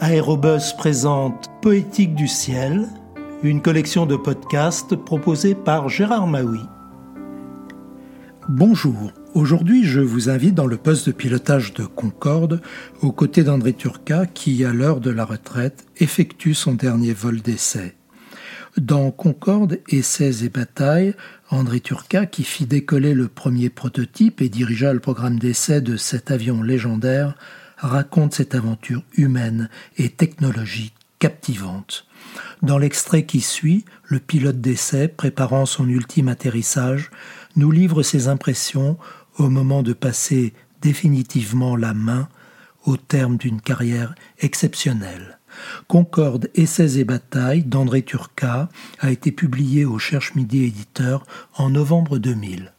Aérobus présente Poétique du ciel, une collection de podcasts proposée par Gérard Maui. Bonjour, aujourd'hui je vous invite dans le poste de pilotage de Concorde aux côtés d'André Turca qui, à l'heure de la retraite, effectue son dernier vol d'essai. Dans Concorde, Essais et batailles, André Turca, qui fit décoller le premier prototype et dirigea le programme d'essai de cet avion légendaire, raconte cette aventure humaine et technologique captivante. Dans l'extrait qui suit, le pilote d'essai, préparant son ultime atterrissage, nous livre ses impressions au moment de passer définitivement la main au terme d'une carrière exceptionnelle. Concorde, Essais et batailles d'André Turca a été publié au Cherche Midi éditeur en novembre 2000.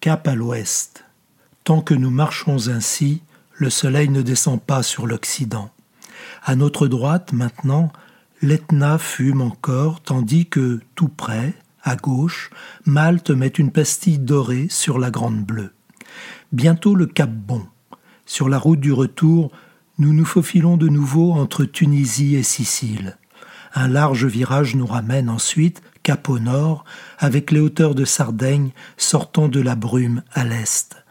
Cap à l'ouest. Tant que nous marchons ainsi, le soleil ne descend pas sur l'Occident. À notre droite, maintenant, l'Etna fume encore, tandis que, tout près, à gauche, Malte met une pastille dorée sur la Grande Bleue. Bientôt le Cap Bon. Sur la route du retour, nous nous faufilons de nouveau entre Tunisie et Sicile. Un large virage nous ramène ensuite, cap au nord, avec les hauteurs de Sardaigne sortant de la brume à l'est.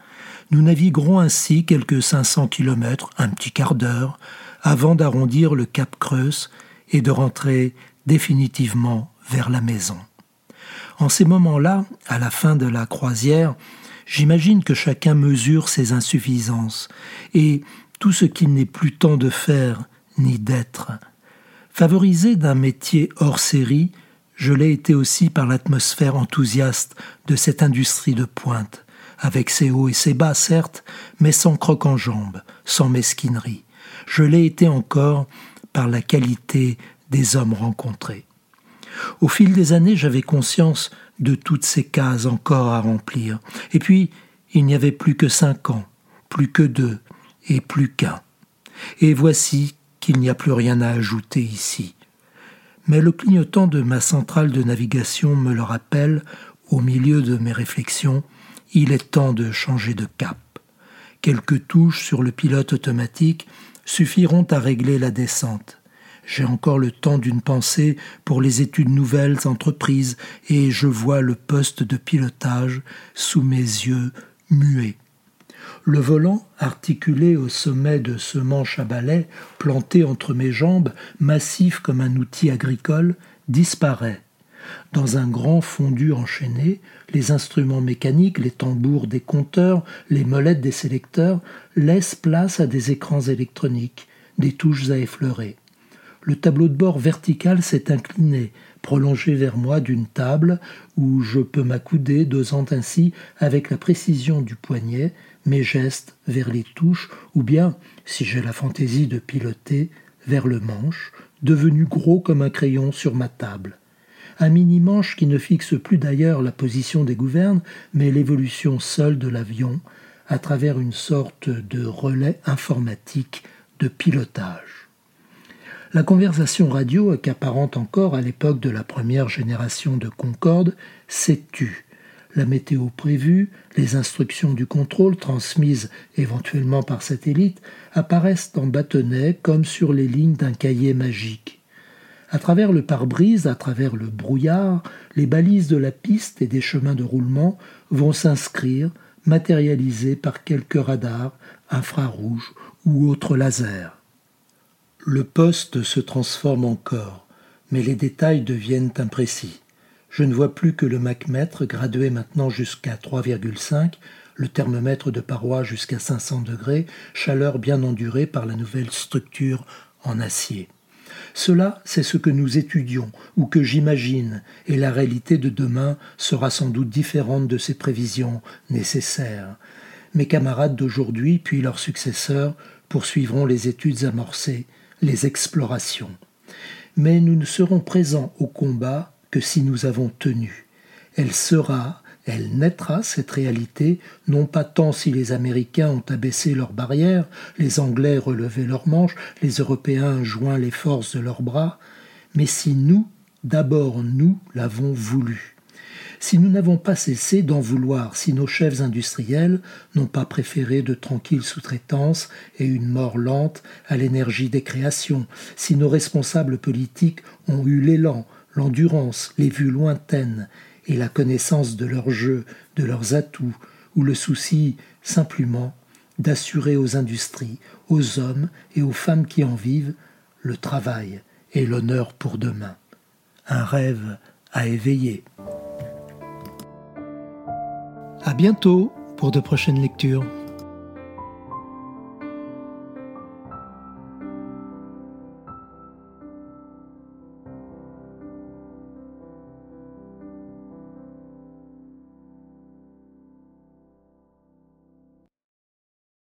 Nous naviguerons ainsi quelques 500 kilomètres, un petit quart d'heure, avant d'arrondir le cap Creuse et de rentrer définitivement vers la maison. En ces moments-là, à la fin de la croisière, j'imagine que chacun mesure ses insuffisances et tout ce qu'il n'est plus temps de faire ni d'être. Favorisé d'un métier hors série, je l'ai été aussi par l'atmosphère enthousiaste de cette industrie de pointe, avec ses hauts et ses bas, certes, mais sans croc en jambes, sans mesquinerie. Je l'ai été encore par la qualité des hommes rencontrés. Au fil des années, j'avais conscience de toutes ces cases encore à remplir. Et puis, il n'y avait plus que cinq ans, plus que deux, et plus qu'un. Et voici qu'il n'y a plus rien à ajouter ici. Mais le clignotant de ma centrale de navigation me le rappelle, au milieu de mes réflexions, il est temps de changer de cap. Quelques touches sur le pilote automatique suffiront à régler la descente. J'ai encore le temps d'une pensée pour les études nouvelles entreprises et je vois le poste de pilotage sous mes yeux muets. Le volant, articulé au sommet de ce manche à balai, planté entre mes jambes, massif comme un outil agricole, disparaît. Dans un grand fondu enchaîné, les instruments mécaniques, les tambours des compteurs, les molettes des sélecteurs laissent place à des écrans électroniques, des touches à effleurer. Le tableau de bord vertical s'est incliné, prolongé vers moi d'une table où je peux m'accouder, dosant ainsi avec la précision du poignet mes gestes vers les touches, ou bien, si j'ai la fantaisie de piloter, vers le manche, devenu gros comme un crayon sur ma table un mini-manche qui ne fixe plus d'ailleurs la position des gouvernes, mais l'évolution seule de l'avion à travers une sorte de relais informatique de pilotage. La conversation radio, accaparante encore à l'époque de la première génération de Concorde, s'est tue. La météo prévue, les instructions du contrôle transmises éventuellement par satellite apparaissent en bâtonnet comme sur les lignes d'un cahier magique. À travers le pare-brise, à travers le brouillard, les balises de la piste et des chemins de roulement vont s'inscrire, matérialisées par quelques radars, infrarouges ou autres lasers. Le poste se transforme encore, mais les détails deviennent imprécis. Je ne vois plus que le macmètre gradué maintenant jusqu'à 3,5, le thermomètre de paroi jusqu'à 500 degrés, chaleur bien endurée par la nouvelle structure en acier. Cela, c'est ce que nous étudions ou que j'imagine, et la réalité de demain sera sans doute différente de ces prévisions nécessaires. Mes camarades d'aujourd'hui, puis leurs successeurs, poursuivront les études amorcées, les explorations. Mais nous ne serons présents au combat que si nous avons tenu. Elle sera, elle naîtra, cette réalité, non pas tant si les Américains ont abaissé leurs barrières, les Anglais relevé leurs manches, les Européens joint les forces de leurs bras, mais si nous, d'abord nous, l'avons voulu. si nous n'avons pas cessé d'en vouloir, si nos chefs industriels n'ont pas préféré de tranquilles sous-traitances et une mort lente à l'énergie des créations, si nos responsables politiques ont eu l'élan, l'endurance, les vues lointaines et la connaissance de leurs jeux, de leurs atouts, ou le souci simplement d'assurer aux industries, aux hommes et aux femmes qui en vivent le travail et l'honneur pour demain. Un rêve à éveiller. À bientôt pour de prochaines lectures.